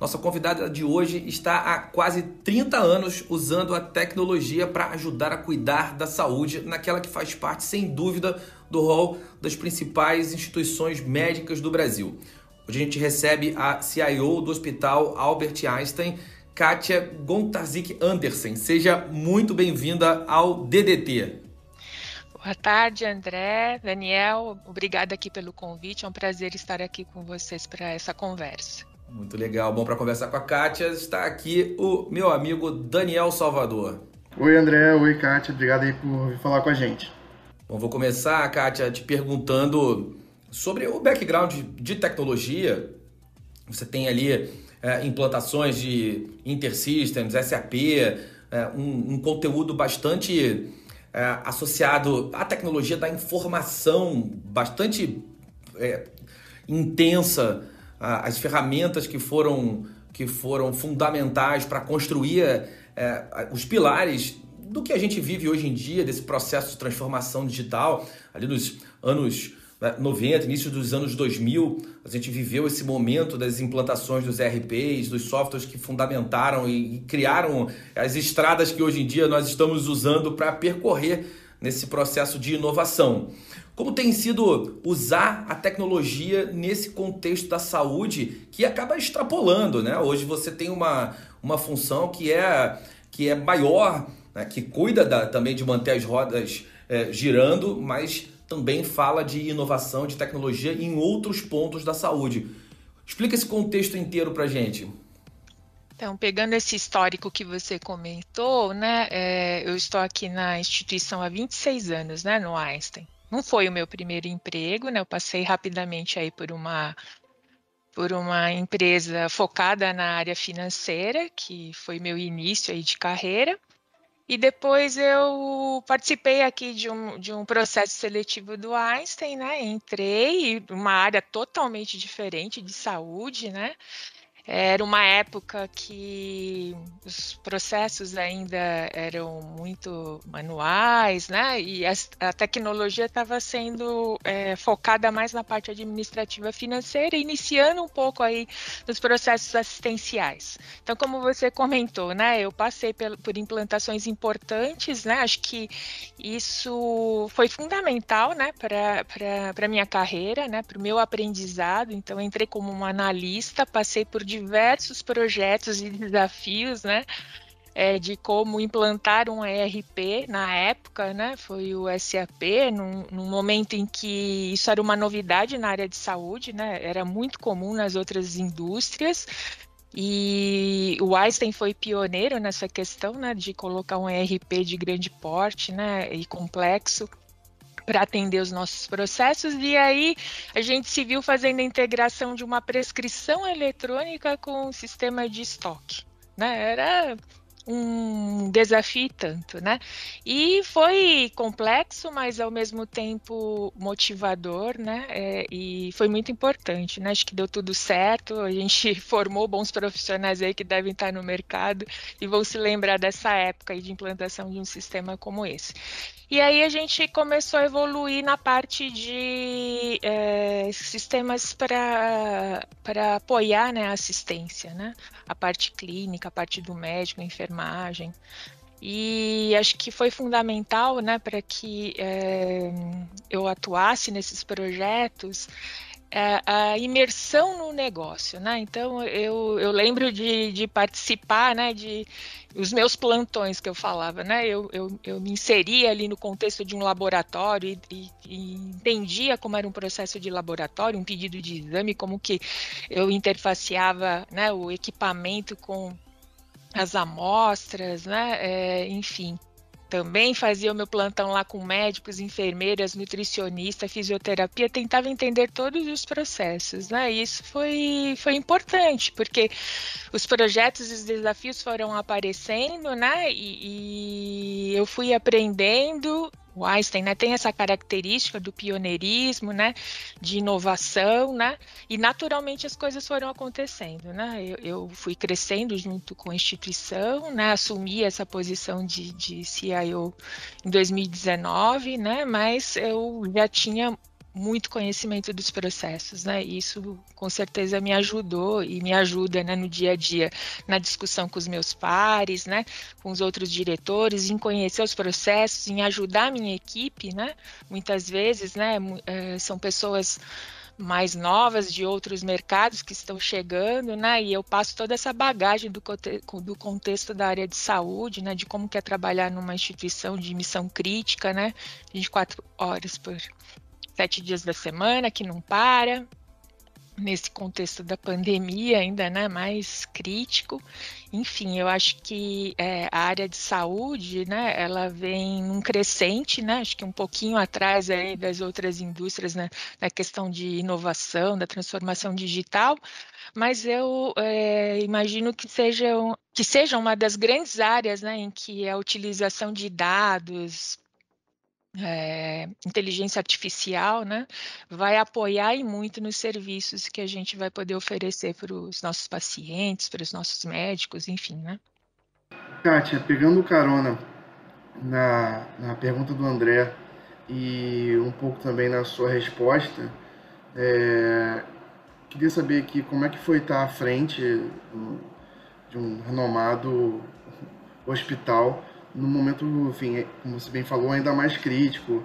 Nossa convidada de hoje está há quase 30 anos usando a tecnologia para ajudar a cuidar da saúde naquela que faz parte, sem dúvida, do rol das principais instituições médicas do Brasil. Hoje a gente recebe a CIO do Hospital Albert Einstein, Kátia Gontarzik Andersen. Seja muito bem-vinda ao DDT. Boa tarde, André, Daniel. Obrigada aqui pelo convite. É um prazer estar aqui com vocês para essa conversa. Muito legal. Bom, para conversar com a Kátia, está aqui o meu amigo Daniel Salvador. Oi, André. Oi, Kátia. Obrigado aí por vir falar com a gente. Bom, vou começar, Kátia, te perguntando sobre o background de tecnologia. Você tem ali é, implantações de InterSystems, SAP, é, um, um conteúdo bastante é, associado à tecnologia da informação, bastante é, intensa, as ferramentas que foram, que foram fundamentais para construir é, os pilares do que a gente vive hoje em dia, desse processo de transformação digital, ali nos anos né, 90, início dos anos 2000, a gente viveu esse momento das implantações dos ERPs, dos softwares que fundamentaram e criaram as estradas que hoje em dia nós estamos usando para percorrer nesse processo de inovação. Como tem sido usar a tecnologia nesse contexto da saúde que acaba extrapolando, né? Hoje você tem uma, uma função que é, que é maior, né? que cuida da- também de manter as rodas eh, girando, mas também fala de inovação, de tecnologia em outros pontos da saúde. Explica esse contexto inteiro pra gente. Então, pegando esse histórico que você comentou, né, é, eu estou aqui na instituição há 26 anos, né, no Einstein. Não foi o meu primeiro emprego, né, eu passei rapidamente aí por uma por uma empresa focada na área financeira, que foi meu início aí de carreira. E depois eu participei aqui de um, de um processo seletivo do Einstein, né? Entrei uma área totalmente diferente de saúde, né? Era uma época que os processos ainda eram muito manuais, né? E a, tecnologia estava sendo é, focada mais na parte administrativa financeira, iniciando um pouco aí nos processos assistenciais. Então, como você comentou, né? Eu passei por implantações importantes, né? Acho que isso foi fundamental, né? Para para minha carreira, né? Para o meu aprendizado. Então, entrei como uma analista, passei por diversos projetos e desafios, né? é, de como implantar um ERP na época, né? Foi o SAP, num, num momento em que isso era uma novidade na área de saúde, né? Era muito comum nas outras indústrias. E o Einstein foi pioneiro nessa questão, né, de colocar um ERP de grande porte, né, e complexo para atender os nossos processos. E aí a gente se viu fazendo a integração de uma prescrição eletrônica com o sistema de estoque, né? Era um desafio e tanto, né? E foi complexo, mas ao mesmo tempo motivador, né? É, e foi muito importante, né? Acho que deu tudo certo. A gente formou bons profissionais aí que devem estar no mercado e vão se lembrar dessa época aí de implantação de um sistema como esse. E aí a gente começou a evoluir na parte de é, sistemas para apoiar né, a assistência, né? A parte clínica, a parte do médico, enfermagem. E acho que foi fundamental né, para que é, eu atuasse nesses projetos é, a imersão no negócio, né? Então eu, eu lembro de, de participar, né? De os meus plantões que eu falava, né? Eu, eu, eu me inseria ali no contexto de um laboratório e, e, e, entendia como era um processo de laboratório, um pedido de exame, como que eu interfaceava, né? O equipamento com as amostras, né? É, enfim também fazia o meu plantão lá com médicos, enfermeiras, nutricionista, fisioterapia, tentava entender todos os processos, né? E isso foi, foi importante, porque os projetos e os desafios foram aparecendo, né? E, e eu fui aprendendo o Einstein né, tem essa característica do pioneirismo, né, de inovação, né, e naturalmente as coisas foram acontecendo, né, eu, eu fui crescendo junto com a instituição, né, assumi essa posição de, de CIO em 2019, né, mas eu já tinha muito conhecimento dos processos, né? Isso com certeza me ajudou e me ajuda, né, no dia a dia, na discussão com os meus pares, né, com os outros diretores, em conhecer os processos, em ajudar a minha equipe, né? Muitas vezes, né, eh, são pessoas mais novas de outros mercados que estão chegando, né? E eu passo toda essa bagagem do, do contexto da área de saúde, né? De como que é trabalhar numa instituição de missão crítica, né? 24 horas por sete dias da semana, que não para, nesse contexto da pandemia ainda né, mais crítico. Enfim, eu acho que é, a área de saúde, né, ela vem num crescente, né, acho que um pouquinho atrás aí das outras indústrias, né, na questão de inovação, da transformação digital, mas eu é, imagino que seja, que seja uma das grandes áreas né, em que a utilização de dados, é, inteligência artificial, né, vai apoiar e muito nos serviços que a gente vai poder oferecer para os nossos pacientes, para os nossos médicos, enfim, né. Kátia, pegando carona na, na pergunta do André e um pouco também na sua resposta, é, queria saber aqui como é que foi estar à frente de um renomado hospital no momento, enfim, como você bem falou, ainda mais crítico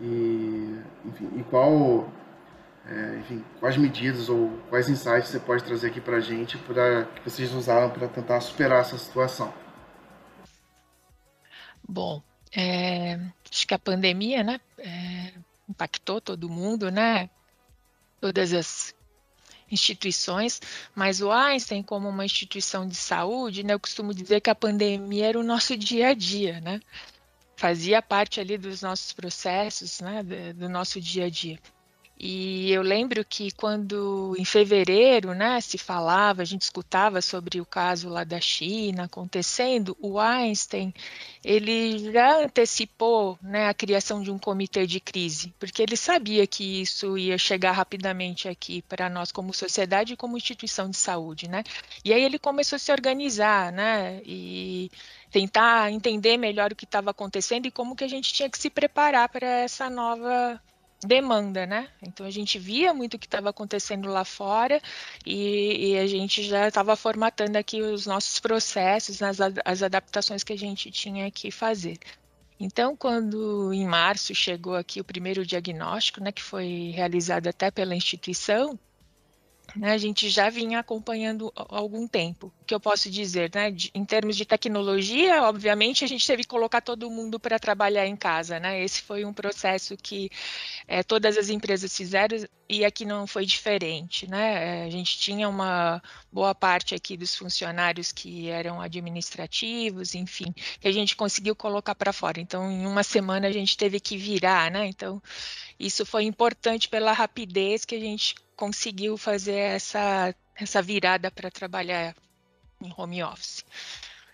e, enfim, e qual, é, enfim, quais medidas ou quais insights você pode trazer aqui para a gente para que vocês usaram para tentar superar essa situação? Bom, é, acho que a pandemia, né, é, impactou todo mundo, né? Todas as instituições, mas o Einstein, como uma instituição de saúde, né, eu costumo dizer que a pandemia era o nosso dia a dia, né? Fazia parte ali dos nossos processos, né, do nosso dia a dia. E eu lembro que quando em fevereiro, né, se falava, a gente escutava sobre o caso lá da China acontecendo, o Einstein, ele já antecipou, né, a criação de um comitê de crise, porque ele sabia que isso ia chegar rapidamente aqui para nós como sociedade e como instituição de saúde, né? E aí ele começou a se organizar, né, e tentar entender melhor o que estava acontecendo e como que a gente tinha que se preparar para essa nova demanda, né? Então a gente via muito o que estava acontecendo lá fora e, e a gente já estava formatando aqui os nossos processos, as, as adaptações que a gente tinha que fazer. Então, quando em março chegou aqui o primeiro diagnóstico, né, que foi realizado até pela instituição, né, a gente já vinha acompanhando há algum tempo. O que eu posso dizer, né, de, em termos de tecnologia, obviamente a gente teve que colocar todo mundo para trabalhar em casa, né? Esse foi um processo que é, todas as empresas fizeram e aqui não foi diferente, né? A gente tinha uma boa parte aqui dos funcionários que eram administrativos, enfim, que a gente conseguiu colocar para fora. Então, em uma semana a gente teve que virar, né? Então, isso foi importante pela rapidez que a gente conseguiu fazer essa, essa virada para trabalhar em home office.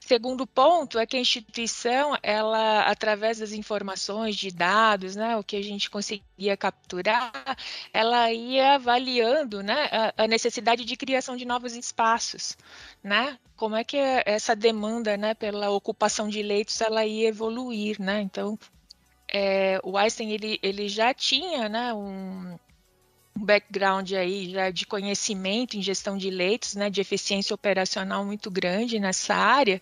Segundo ponto é que a instituição, ela, através das informações de dados, né, o que a gente conseguia capturar, ela ia avaliando, né, a, a necessidade de criação de novos espaços, né, como é que essa demanda, né, pela ocupação de leitos, ela ia evoluir, né, então é, o Einstein ele, ele já tinha, né, um, um background aí já de conhecimento em gestão de leitos, né, de eficiência operacional muito grande nessa área.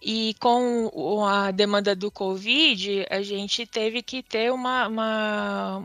E com a demanda do Covid, a gente teve que ter uma, uma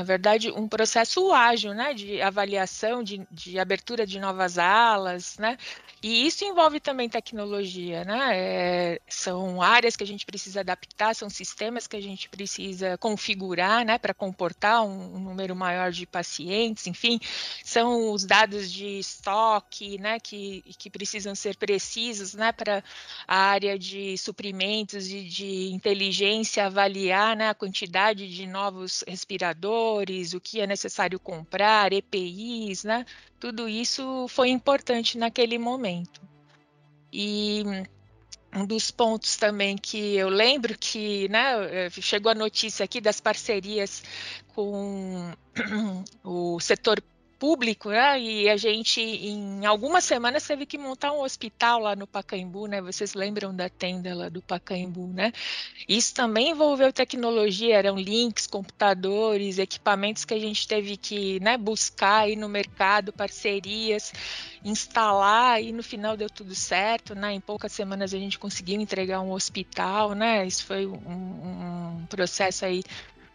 na verdade, um processo ágil, né, de avaliação, de, de abertura de novas alas, né, e isso envolve também tecnologia, né? É, são áreas que a gente precisa adaptar, são sistemas que a gente precisa configurar, né, para comportar um, um, número maior de pacientes, enfim, são os dados de estoque, né, que, que precisam ser precisos, né, para a área de suprimentos e de inteligência avaliar, né, a quantidade de novos respiradores, o que é necessário comprar, EPIs, né? Tudo isso foi importante naquele momento. E um dos pontos também que eu lembro que né, eh, chegou a notícia aqui das parcerias com o setor público, né? E a gente, em algumas semanas, teve que montar um hospital lá no Pacaembu, né? Vocês lembram da tenda lá do Pacaembu, né? Isso também envolveu tecnologia, eram links, computadores, equipamentos que a gente teve que né, buscar aí no mercado, parcerias, instalar e no final deu tudo certo, né? Em poucas semanas a gente conseguiu entregar um hospital, né? Isso foi um, um processo aí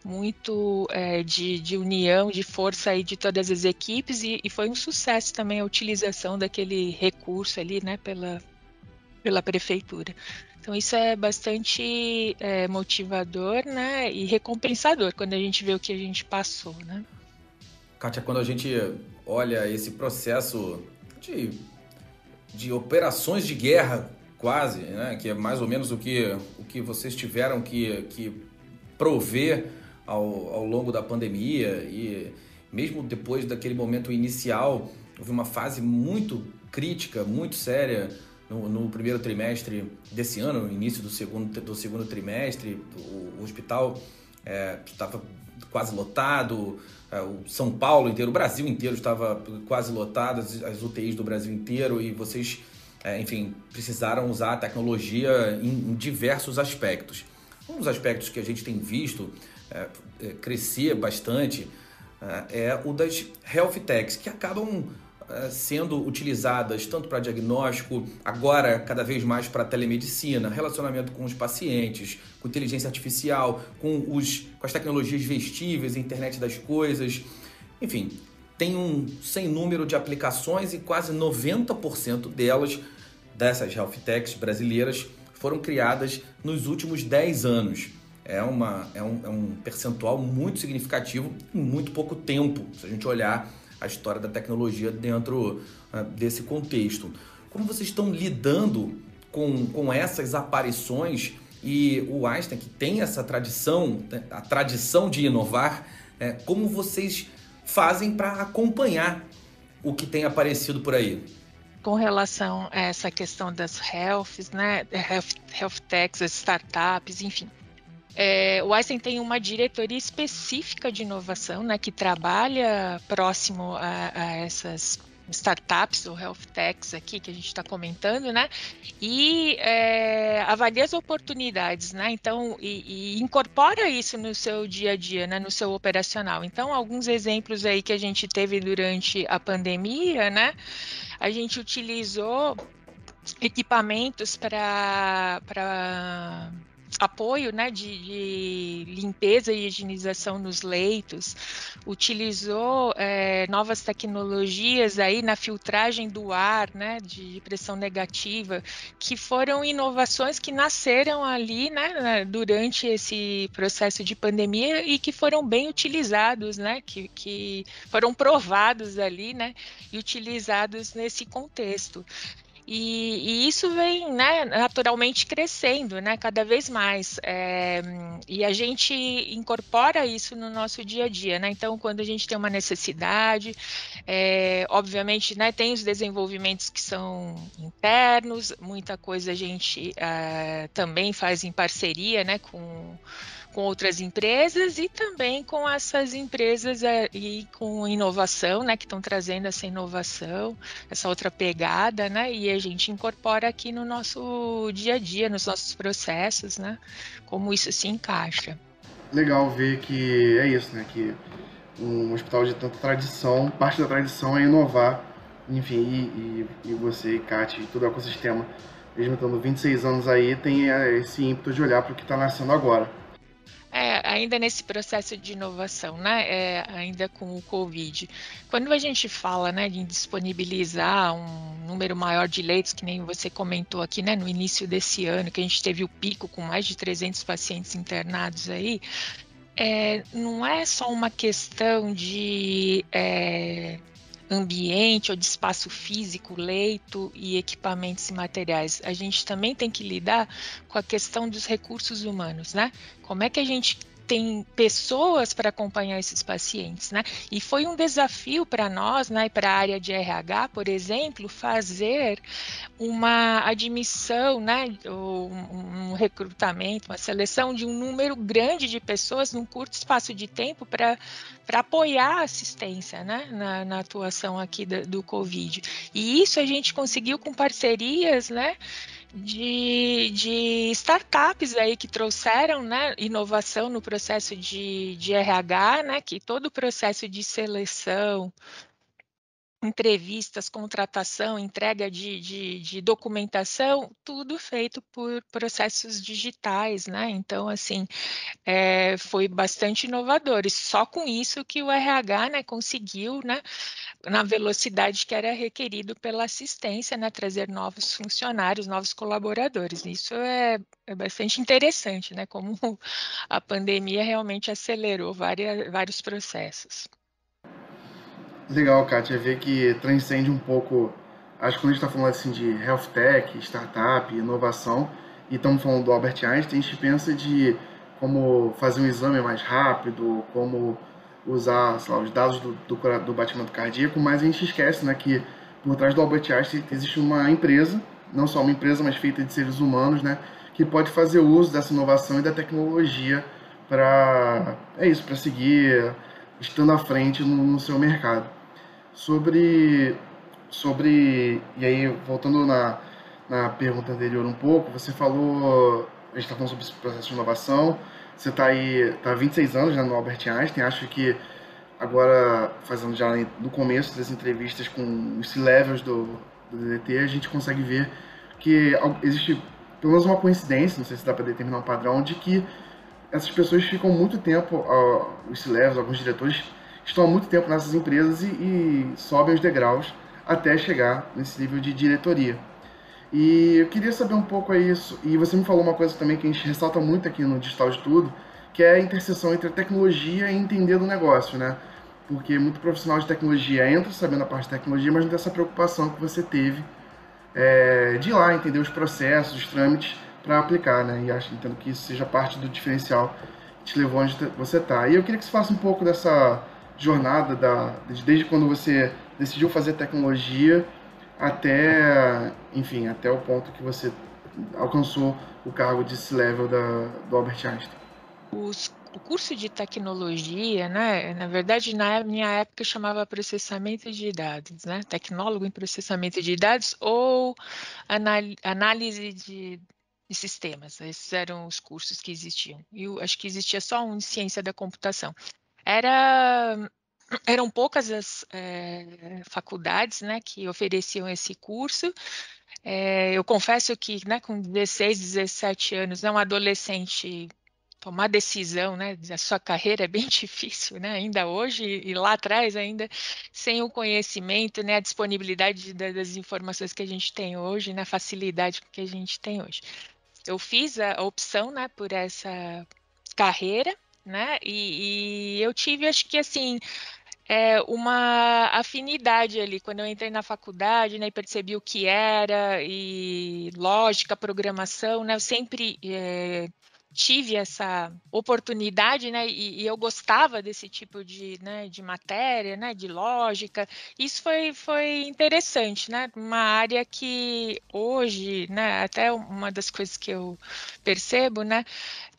muito é, de, de, união, de força aí de todas as equipes e, e, foi um sucesso também a utilização daquele recurso ali, né, pela, pela prefeitura. Então isso é bastante é, motivador, né, e recompensador quando a gente vê o que a gente passou, né. Kátia, quando a gente olha esse processo de, de operações de guerra quase, né, que é mais ou menos o que, o que vocês tiveram que, que prover ao, ao longo da pandemia e mesmo depois daquele momento inicial, houve uma fase muito crítica, muito séria no, no, primeiro trimestre desse ano, no início do segundo, do segundo trimestre. O, o hospital é, estava quase lotado, é, o São Paulo inteiro, o Brasil inteiro estava quase lotado, as, as UTIs do Brasil inteiro, e vocês, é, enfim, precisaram usar a tecnologia em, em diversos aspectos. Um dos aspectos que a gente tem visto é, é, crescer bastante é, é o das health techs, que acabam é, sendo utilizadas tanto para diagnóstico, agora cada vez mais para telemedicina, relacionamento com os pacientes, com inteligência artificial, com, os, com as tecnologias vestíveis, internet das coisas, enfim, tem um sem número de aplicações e quase 90% delas, dessas health techs brasileiras, foram criadas nos últimos 10 anos é, uma, é, um, é um percentual muito significativo em muito pouco tempo, se a gente olhar a história da tecnologia dentro uh, desse contexto. Como vocês estão lidando com, com essas aparições e o Einstein, que tem essa tradição, né, a tradição de inovar, é, como vocês fazem para acompanhar o que tem aparecido por aí? Com relação a essa questão das healths, né, health, health techs, as startups, enfim, é, o Einstein tem uma diretoria específica de inovação, né, que trabalha próximo a, a essas startups ou health techs aqui que a gente está comentando, né? E é, avalia as oportunidades, né? Então, e, e, incorpora isso no seu dia a dia, né? No seu operacional. Então, alguns exemplos aí que a gente teve durante a pandemia, né? A gente utilizou equipamentos para apoio né, de, de, limpeza e higienização nos leitos, utilizou é, novas tecnologias aí na filtragem do ar, né, de pressão negativa, que foram inovações que nasceram ali né, durante esse processo de pandemia e que foram bem utilizados, né, que, que foram provados ali né, e utilizados nesse contexto. E, e, isso vem né, naturalmente crescendo né, cada vez mais. É, e a gente incorpora isso no nosso dia a dia. Né? Então, quando a gente tem uma necessidade, é, obviamente né, tem os desenvolvimentos que são internos, muita coisa a gente é, também faz em parceria né, com com outras empresas e também com essas empresas é, e com inovação, né, que estão trazendo essa inovação, essa outra pegada, né, e a gente incorpora aqui no nosso dia a dia, nos nossos processos, né, como isso se encaixa. Legal ver que é isso, né, que um hospital de tanta tradição, parte da tradição é inovar, enfim, e, e, e você, Kate, e todo o ecossistema, mesmo estando 26 anos aí, tem esse ímpeto de olhar para o que está nascendo agora. Ainda nesse processo de inovação, né? É, ainda com o Covid. Quando a gente fala, né, de disponibilizar um número maior de leitos, que nem você comentou aqui, né, no início desse ano, que a gente teve o pico com mais de 300 pacientes internados aí, é, não é só uma questão de é, ambiente ou de espaço físico, leito e equipamentos e materiais. A gente também tem que lidar com a questão dos recursos humanos, né? Como é que a gente tem pessoas para acompanhar esses pacientes, né? E foi um desafio para nós, né, para a área de RH, por exemplo, fazer uma admissão, né, um, recrutamento, uma seleção de um número grande de pessoas num curto espaço de tempo para para apoiar a assistência, né, na, na atuação aqui do, do Covid. E isso a gente conseguiu com parcerias, né, de, de startups aí que trouxeram né, inovação no processo de, de RH, né, que todo o processo de seleção, entrevistas, contratação, entrega de, de, de, documentação, tudo feito por processos digitais, né? Então, assim, é, foi bastante inovador. E só com isso que o RH né, conseguiu, né, na velocidade que era requerido pela assistência, né, trazer novos funcionários, novos colaboradores. Isso é, é bastante interessante, né? Como a pandemia realmente acelerou várias, vários processos. Legal, Kátia, ver que transcende um pouco. Acho que quando a gente está falando assim de health tech, startup, inovação, e estamos falando do Albert Einstein, a gente pensa de como fazer um exame mais rápido, como usar lá, os dados do, do, do, batimento cardíaco, mas a gente esquece né, que por trás do Albert Einstein existe uma empresa, não só uma empresa, mas feita de seres humanos, né, que pode fazer uso dessa inovação e da tecnologia para é isso, para seguir estando à frente no, no seu mercado sobre sobre e aí voltando na, na pergunta anterior um pouco, você falou a gente está falando sobre esse processo de inovação. Você está aí tá há 26 anos né, no Albert Einstein. Acho que agora fazendo já no começo das entrevistas com os C-levels do, do DDT, a gente consegue ver que existe pelo menos uma coincidência, não sei se dá para determinar um padrão, de que essas pessoas ficam muito tempo, os C-levels, alguns diretores estão há muito tempo nessas empresas e, e sobem os degraus até chegar nesse nível de diretoria. E eu queria saber um pouco aí isso, e você me falou uma coisa também que a gente ressalta muito aqui no Digital de Tudo, que é a interseção entre a tecnologia e entender do negócio, né? Porque muito profissional de tecnologia entra sabendo a parte de tecnologia, mas não tem essa preocupação que você teve é, de ir lá entender os processos, os trâmites para aplicar, né? E acho entendo que isso seja parte do diferencial que te levou onde você está. E eu queria que você faça um pouco dessa jornada da, desde quando você decidiu fazer tecnologia até, enfim, até o ponto que você alcançou o cargo de C-level da, do Albert Einstein? Os, o curso de tecnologia, né, na verdade, na minha época chamava processamento de dados, né, tecnólogo em processamento de dados ou análise de, de sistemas. Esses eram os cursos que existiam. E acho que existia só um em ciência da computação era eram poucas as é, faculdades né, que ofereciam esse curso. É, eu confesso que né, com 16, 17 anos, né, um adolescente tomar decisão né, da sua carreira é bem difícil, né, ainda hoje e lá atrás ainda, sem o conhecimento, né, a disponibilidade das informações que a gente tem hoje, né, a facilidade que a gente tem hoje. Eu fiz a opção né, por essa carreira, né? E, e eu tive, acho que assim, é, uma afinidade ali quando eu entrei na faculdade, né, e percebi o que era e lógica, programação, né, eu sempre é, tive essa oportunidade, né, e, e, eu gostava desse tipo de, né, de matéria, né, de lógica. Isso foi, foi interessante, né, uma área que hoje, né, até uma das coisas que eu percebo, né,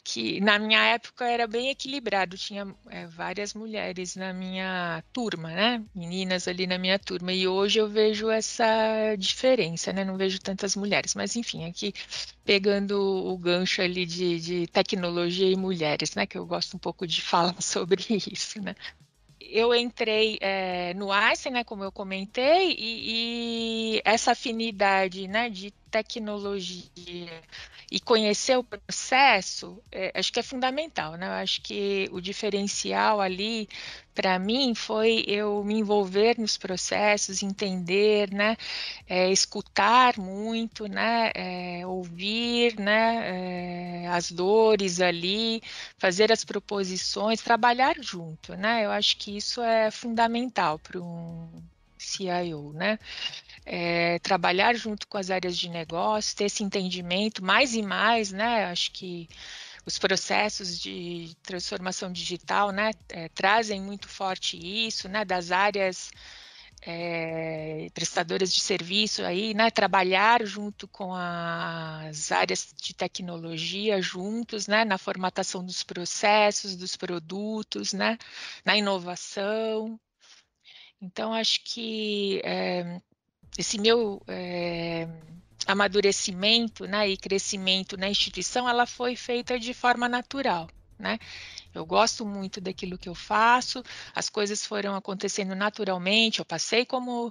que na minha época era bem equilibrado, tinha é, várias mulheres na minha turma, né? Meninas ali na minha turma. E hoje eu vejo essa diferença, né? Não vejo tantas mulheres. Mas enfim, aqui pegando o gancho ali de, de tecnologia e mulheres, né? Que eu gosto um pouco de falar sobre isso, né? eu entrei é, no Einstein, né, como eu comentei, e, e, essa afinidade né, de tecnologia e conhecer o processo, é, acho que é fundamental, né? Eu acho que o diferencial ali, para mim, foi eu me envolver nos processos, entender, né? É, escutar muito, né? É, ouvir, né? É, as dores ali, fazer as proposições, trabalhar junto, né? Eu acho que isso é fundamental para um CIO, né? É, trabalhar junto com as áreas de negócio, ter esse entendimento mais e mais, né? Acho que os processos de transformação digital, né, é, trazem muito forte isso, né, das áreas é, prestadoras de serviço aí, né, trabalhar junto com as áreas de tecnologia juntos, né, na formatação dos processos, dos produtos, né, na inovação. Então, acho que é, esse meu é, amadurecimento né, e crescimento na instituição, ela foi feita de forma natural, né? Eu gosto muito daquilo que eu faço, as coisas foram acontecendo naturalmente. Eu passei como,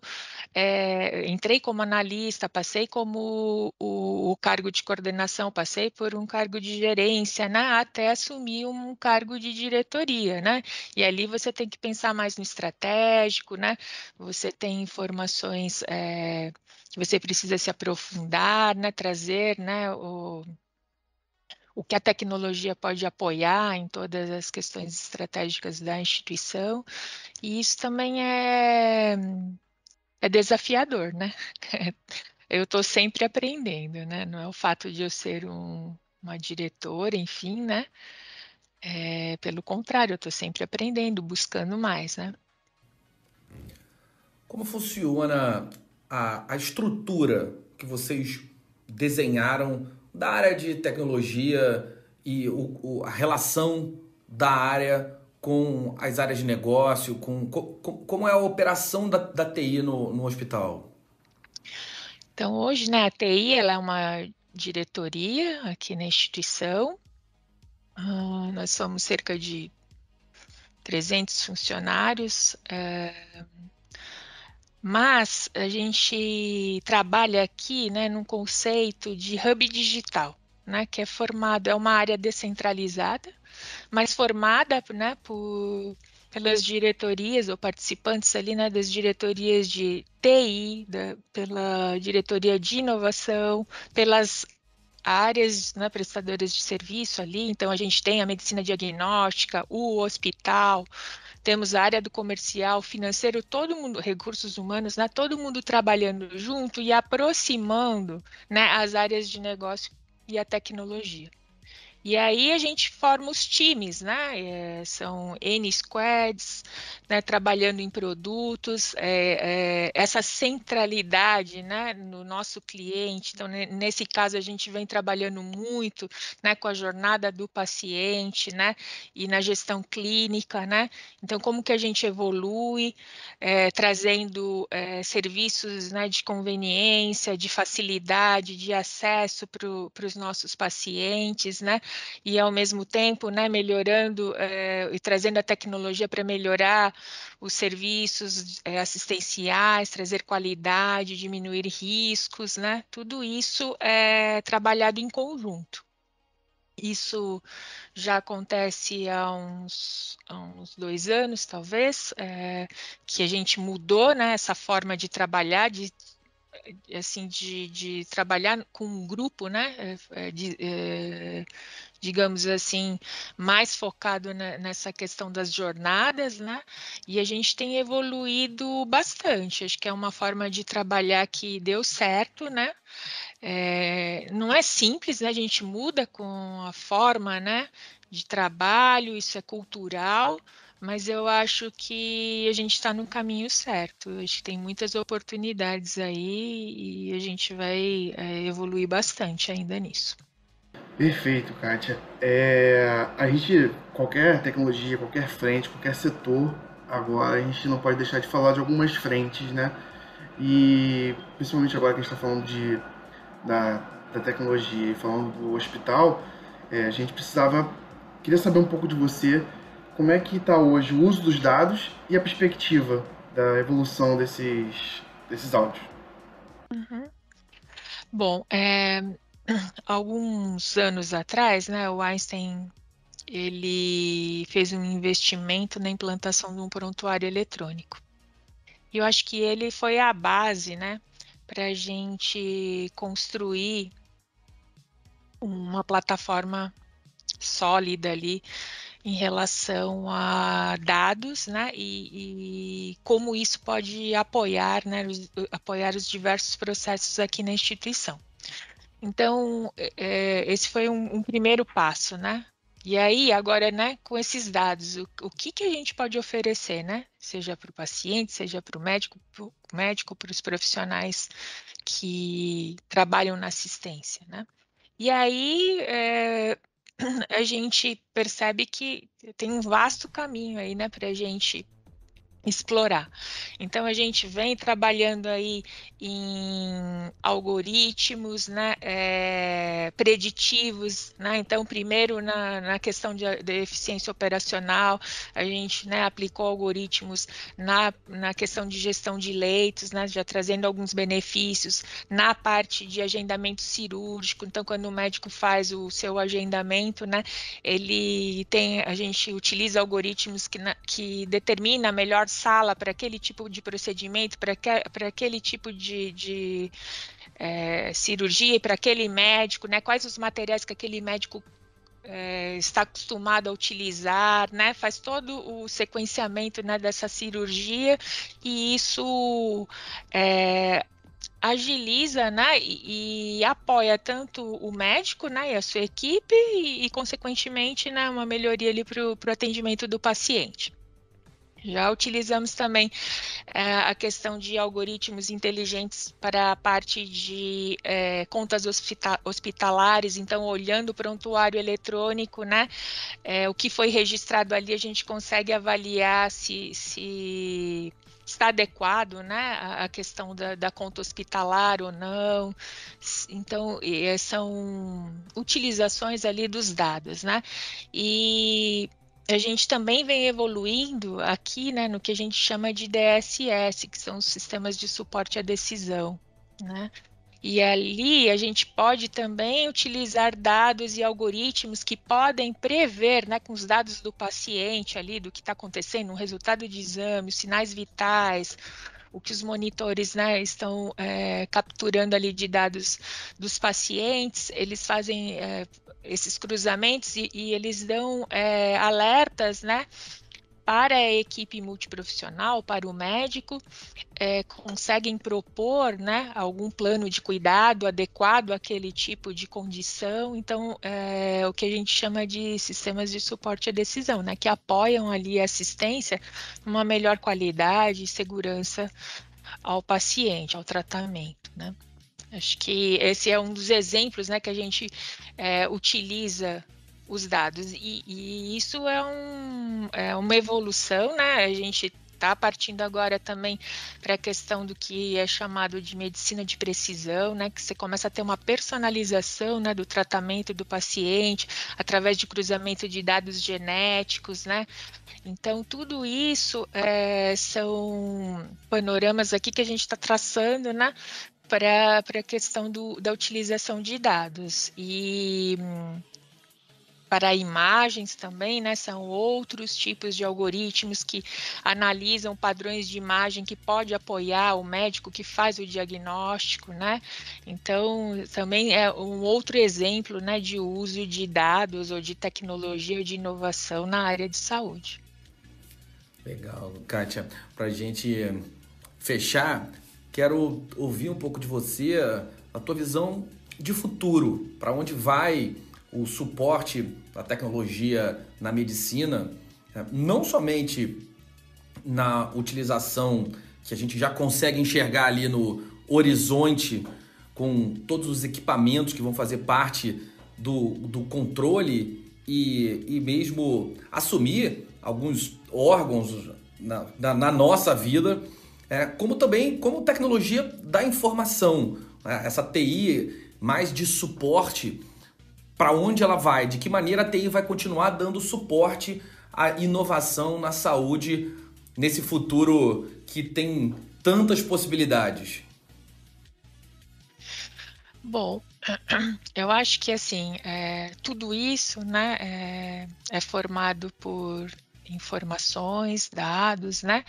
é, entrei como analista, passei como o, o, cargo de coordenação, passei por um cargo de gerência, né, até assumir um cargo de diretoria, né? E ali você tem que pensar mais no estratégico, né? Você tem informações é, que você precisa se aprofundar, né? Trazer, né? O, o que a tecnologia pode apoiar em todas as questões estratégicas da instituição, e isso também é, é desafiador, né? Eu estou sempre aprendendo, né? Não é o fato de eu ser um, uma diretora, enfim, né? É, pelo contrário, eu estou sempre aprendendo, buscando mais, né? Como funciona a, a estrutura que vocês desenharam da área de tecnologia e o, o, a relação da área com as áreas de negócio, com, com como é a operação da, da TI no, no hospital? Então, hoje, né, a TI ela é uma diretoria aqui na instituição. Uh, nós somos cerca de 300 funcionários. Uh, mas a gente trabalha aqui né, num conceito de hub digital, né, que é formado, é uma área descentralizada, mas formada né, por, pelas diretorias ou participantes ali né, das diretorias de TI, da, pela diretoria de inovação, pelas áreas né, prestadoras de serviço ali. Então, a gente tem a medicina diagnóstica, o hospital, temos a área do comercial, financeiro, todo mundo, recursos humanos, né, todo mundo trabalhando junto e aproximando né, as áreas de negócio e a tecnologia. E aí a gente forma os times, né? É, são N squads, né? trabalhando em produtos, é, é, essa centralidade né? no nosso cliente. Então, nesse caso, a gente vem trabalhando muito né? com a jornada do paciente, né? E na gestão clínica, né? Então, como que a gente evolui, é, trazendo é, serviços né? de conveniência, de facilidade, de acesso para os nossos pacientes, né? E ao mesmo tempo né, melhorando é, e trazendo a tecnologia para melhorar os serviços é, assistenciais, trazer qualidade, diminuir riscos, né? Tudo isso é trabalhado em conjunto. Isso já acontece há uns, há uns dois anos, talvez, é, que a gente mudou né, essa forma de trabalhar, de assim de, de trabalhar com um grupo, né, de, é, digamos assim, mais focado na, nessa questão das jornadas, né? E a gente tem evoluído bastante. Acho que é uma forma de trabalhar que deu certo, né? É, não é simples, né? A gente muda com a forma, né? De trabalho, isso é cultural, mas eu acho que a gente está no caminho certo. Acho que tem muitas oportunidades aí e a gente vai é, evoluir bastante ainda nisso. Perfeito, Kátia. É, a gente, qualquer tecnologia, qualquer frente, qualquer setor, agora a gente não pode deixar de falar de algumas frentes, né? E principalmente agora que a gente está falando de, da, da tecnologia e falando do hospital, é, a gente precisava, queria saber um pouco de você, como é que está hoje o uso dos dados e a perspectiva da evolução desses, desses áudios. Uhum. Bom, é, alguns anos atrás, né, o Einstein ele fez um investimento na implantação de um prontuário eletrônico. E eu acho que ele foi a base, né, para a gente construir uma plataforma sólida ali em relação a dados, né, e, e como isso pode apoiar, né, os, apoiar os diversos processos aqui na instituição. Então, é, esse foi um, um, primeiro passo, né? E aí, agora, né, com esses dados, o, o que, que a gente pode oferecer, né? Seja para o paciente, seja para o médico, pro médico, para os profissionais que trabalham na assistência, né? E aí, é, a gente percebe que tem um vasto caminho aí, né, para a gente explorar. Então a gente vem trabalhando aí em algoritmos né, é, preditivos, né? então primeiro na, na questão de, de, eficiência operacional, a gente né, aplicou algoritmos na, na questão de gestão de leitos, né, já trazendo alguns benefícios na parte de agendamento cirúrgico, então quando o médico faz o seu agendamento, né, ele tem, a gente utiliza algoritmos que, que determina a melhor sala para aquele tipo de procedimento, para aquele tipo de, de é, cirurgia, para aquele médico, né? Quais os materiais que aquele médico é, está acostumado a utilizar, né? Faz todo o sequenciamento né, dessa cirurgia e isso é, agiliza né, e, e, apoia tanto o médico né, e a sua equipe e, e consequentemente, né, uma melhoria ali para o atendimento do paciente. Já utilizamos também é, a questão de algoritmos inteligentes para a parte de é, contas hospitalares, então olhando o prontuário eletrônico, né, é, o que foi registrado ali, a gente consegue avaliar se, se está adequado, né, a, questão da, da, conta hospitalar ou não. Então, são utilizações ali dos dados, né, e a gente também vem evoluindo aqui né, no que a gente chama de DSS, que são os sistemas de suporte à decisão. Né? E ali a gente pode também utilizar dados e algoritmos que podem prever, né, com os dados do paciente ali, do que está acontecendo, o resultado de exame, os sinais vitais, o que os monitores né, estão é, capturando ali de dados dos pacientes, eles fazem é, esses cruzamentos e, e eles dão é, alertas, né? Para a equipe multiprofissional, para o médico, é, conseguem propor né, algum plano de cuidado adequado àquele tipo de condição. Então, é, o que a gente chama de sistemas de suporte à decisão, né, que apoiam ali a assistência uma melhor qualidade e segurança ao paciente, ao tratamento. Né? Acho que esse é um dos exemplos né, que a gente é, utiliza os dados. E, e isso é, um, é, uma evolução, né? A gente está partindo agora também para a questão do que é chamado de medicina de precisão, né? Que você começa a ter uma personalização né, do tratamento do paciente através de cruzamento de dados genéticos, né? Então, tudo isso é, são panoramas aqui que a gente está traçando, né? para a questão do, da utilização de dados. E para imagens também, né? São outros tipos de algoritmos que analisam padrões de imagem que pode apoiar o médico que faz o diagnóstico, né? Então, também é um outro exemplo, né, de uso de dados ou de tecnologia ou de inovação na área de saúde. Legal, Kátia. Para a gente fechar, Quero ouvir um pouco de você, a tua visão de futuro, para onde vai o suporte da tecnologia na medicina, né? não somente na utilização que a gente já consegue enxergar ali no horizonte com todos os equipamentos que vão fazer parte do, do controle e, e mesmo assumir alguns órgãos na, na, na nossa vida, é, como também como tecnologia da informação, né? essa TI mais de suporte, para onde ela vai, de que maneira a TI vai continuar dando suporte à inovação na saúde nesse futuro que tem tantas possibilidades. Bom, eu acho que assim, é, tudo isso né, é, é formado por informações, dados, né?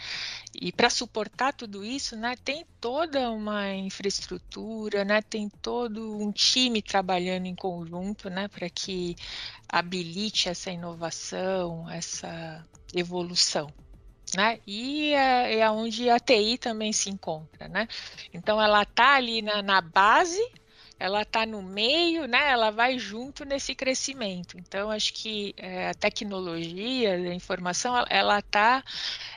E para suportar tudo isso, né, tem toda uma infraestrutura, né, tem todo um time trabalhando em conjunto, né, para que habilite essa inovação, essa evolução. Né? E é, é onde a TI também se encontra, né? Então ela está ali na, na base, ela está no meio, né? Ela vai junto nesse crescimento. Então, acho que é, a tecnologia, a informação, ela está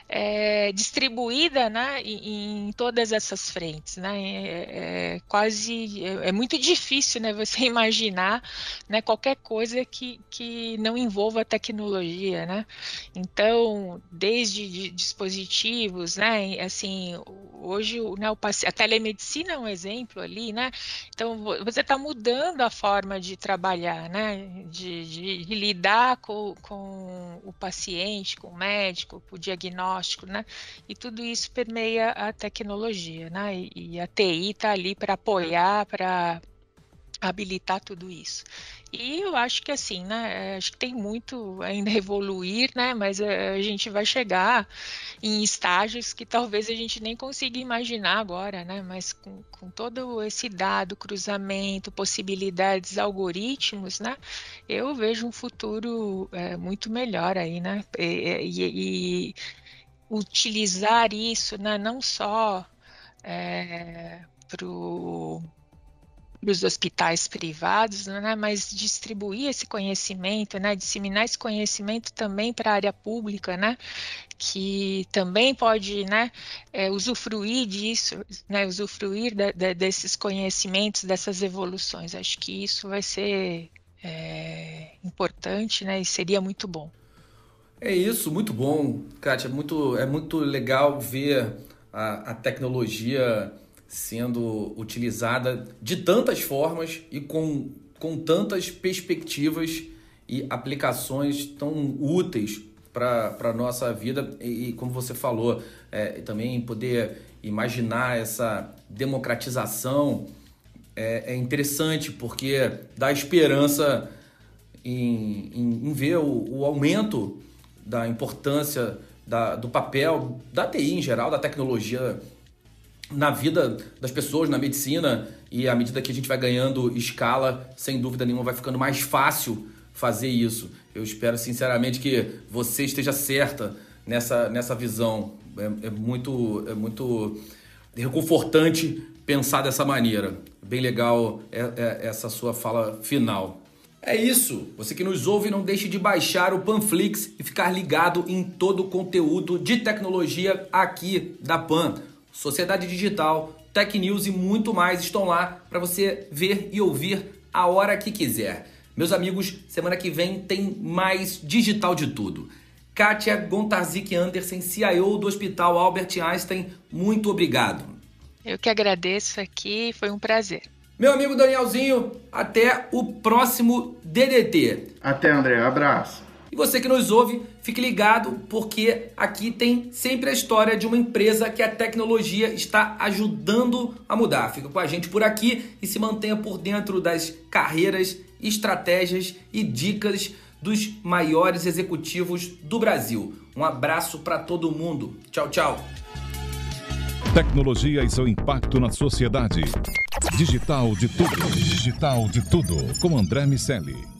é, distribuída, né? Em, em, todas essas frentes, né? É, é quase é, é, muito difícil, né? Você imaginar, né? Qualquer coisa que, que não envolva tecnologia, né? Então, desde dispositivos, né? Assim, hoje, né? O, a telemedicina é um exemplo ali, né? Então você está mudando a forma de trabalhar, né? De, de, de lidar com, com, o paciente, com o médico, com o diagnóstico, né? E tudo isso permeia a tecnologia, né? E, e a TI está ali para apoiar, para habilitar tudo isso. E eu acho que assim, né? É, acho que tem muito ainda evoluir, né? Mas é, a gente vai chegar em estágios que talvez a gente nem consiga imaginar agora, né? Mas com, com todo esse dado, cruzamento, possibilidades, algoritmos, né? Eu vejo um futuro é, muito melhor aí, né? E, e, e utilizar isso, né? Não só é, para o para os hospitais privados, né, mas distribuir esse conhecimento, né, disseminar esse conhecimento também para a área pública, né, que também pode né, é, usufruir disso, né, usufruir de, de, desses conhecimentos, dessas evoluções. Acho que isso vai ser é, importante né, e seria muito bom. É isso, muito bom, Kátia. Muito, é muito legal ver a, a tecnologia sendo utilizada de tantas formas e com, com tantas perspectivas e aplicações tão úteis para a nossa vida. E, e, como você falou, é, também poder imaginar essa democratização é, é interessante porque dá esperança em, em, em ver o, o, aumento da importância da, do papel da TI em geral, da tecnologia na vida das pessoas, na medicina, e à medida que a gente vai ganhando escala, sem dúvida nenhuma vai ficando mais fácil fazer isso. Eu espero sinceramente que você esteja certa nessa, nessa visão. É, é muito, é muito reconfortante pensar dessa maneira. Bem legal é, é, essa sua fala final. É isso. Você que nos ouve, não deixe de baixar o Panflix e ficar ligado em todo o conteúdo de tecnologia aqui da Pan. Sociedade Digital, Tech News e muito mais estão lá para você ver e ouvir a hora que quiser. Meus amigos, semana que vem tem mais digital de tudo. Kátia Gontarzik Andersen, CIO do Hospital Albert Einstein, muito obrigado. Eu que agradeço aqui, foi um prazer. Meu amigo Danielzinho, até o próximo DDT. Até, André, abraço. E você que nos ouve, fique ligado porque aqui tem sempre a história de uma empresa que a tecnologia está ajudando a mudar. Fica com a gente por aqui e se mantenha por dentro das carreiras, estratégias e dicas dos maiores executivos do Brasil. Um abraço para todo mundo. Tchau, tchau. Tecnologia e seu impacto na sociedade. Digital de tudo. Digital de tudo. Com André Miscelli.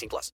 18 plus.